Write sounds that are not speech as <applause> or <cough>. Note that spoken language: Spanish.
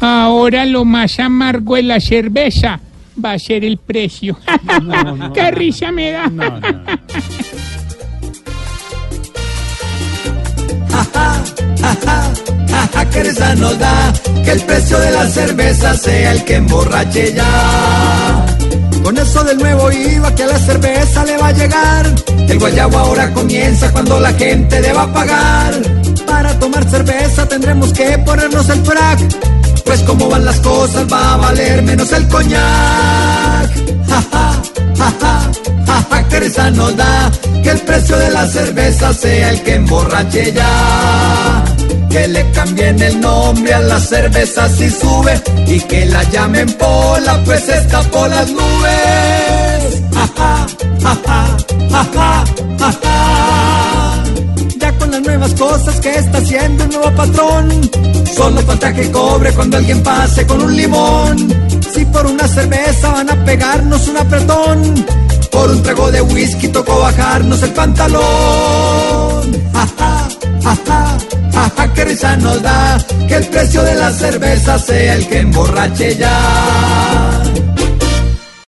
Ahora lo más amargo de la cerveza va a ser el precio. <laughs> ¡Qué risa me da! que risa nos da que el precio de la cerveza sea el que emborrache ya. Con eso del nuevo IVA que a la cerveza le va a llegar, el guayabo ahora comienza cuando la gente deba pagar. Para tomar cerveza tendremos que ponernos el frac, pues como van las cosas va a valer menos el coñac. Ja, ja, ja, ja, ja, ja, que nos da que el precio de la cerveza sea el que emborrache ya. Que le cambien el nombre a la cerveza si sube y que la llamen pola, pues por las nubes. Ja, ja, ja, ja, las cosas que está haciendo el nuevo patrón, solo falta que cobre cuando alguien pase con un limón. Si por una cerveza van a pegarnos un apretón, por un trago de whisky tocó bajarnos el pantalón. Ja, ja, ja, ja, ja, que risa nos da que el precio de la cerveza sea el que emborrache ya.